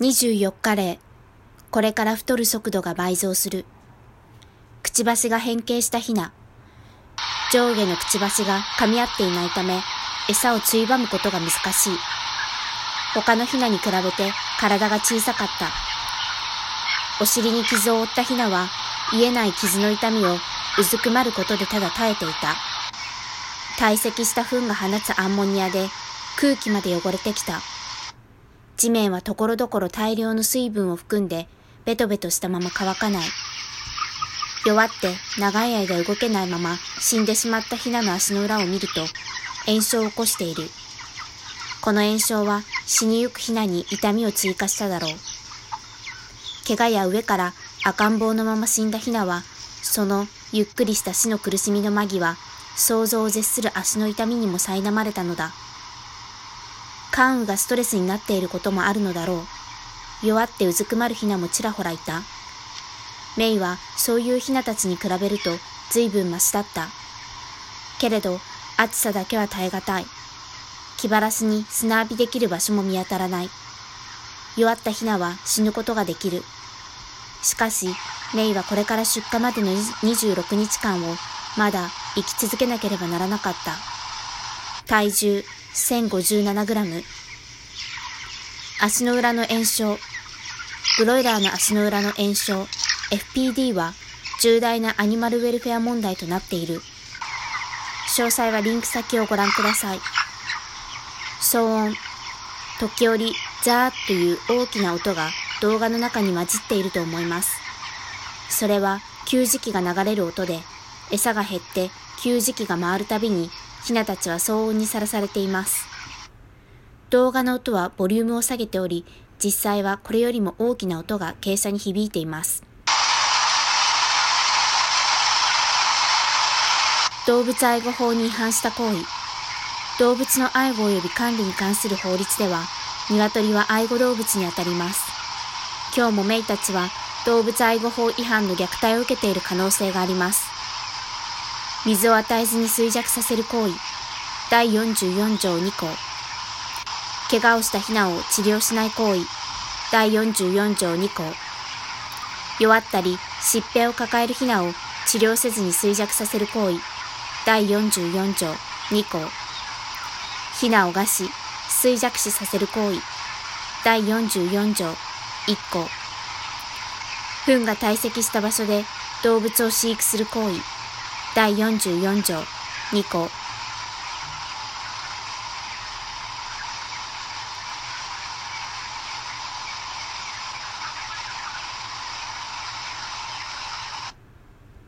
24日例、これから太る速度が倍増する。くちばしが変形したヒナ。上下のくちばしが噛み合っていないため、餌をついばむことが難しい。他のヒナに比べて体が小さかった。お尻に傷を負ったヒナは、癒えない傷の痛みをうずくまることでただ耐えていた。堆積した糞が放つアンモニアで空気まで汚れてきた。地面はところどころ大量の水分を含んで、ベトベトしたまま乾かない。弱って長い間動けないまま死んでしまったヒナの足の裏を見ると、炎症を起こしている。この炎症は死にゆくヒナに痛みを追加しただろう。怪我や上から赤ん坊のまま死んだヒナは、そのゆっくりした死の苦しみの間際、想像を絶する足の痛みにも苛まれたのだ。関羽がストレスになっていることもあるのだろう。弱ってうずくまるヒナもちらほらいた。メイはそういうヒナたちに比べると随分マシだった。けれど暑さだけは耐え難い。気晴らしに砂浴びできる場所も見当たらない。弱ったヒナは死ぬことができる。しかし、メイはこれから出荷までの26日間をまだ生き続けなければならなかった。体重 1057g。足の裏の炎症。ブロイラーの足の裏の炎症、FPD は重大なアニマルウェルフェア問題となっている。詳細はリンク先をご覧ください。騒音。時折、ザーという大きな音が動画の中に混じっていると思います。それは給餌器が流れる音で、餌が減って給餌器が回るたびに、ヒナたちは騒音にさらされています。動画の音はボリュームを下げており、実際はこれよりも大きな音が傾斜に響いています。動物愛護法に違反した行為。動物の愛護及び管理に関する法律では、鶏は愛護動物にあたります。今日もメイたちは動物愛護法違反の虐待を受けている可能性があります。水を与えずに衰弱させる行為。第44条2項。怪我をしたヒナを治療しない行為。第44条2項。弱ったり疾病を抱えるヒナを治療せずに衰弱させる行為。第44条2項。ヒナを餓死、衰弱死させる行為。第44条1項。糞が堆積した場所で動物を飼育する行為。第44条2項。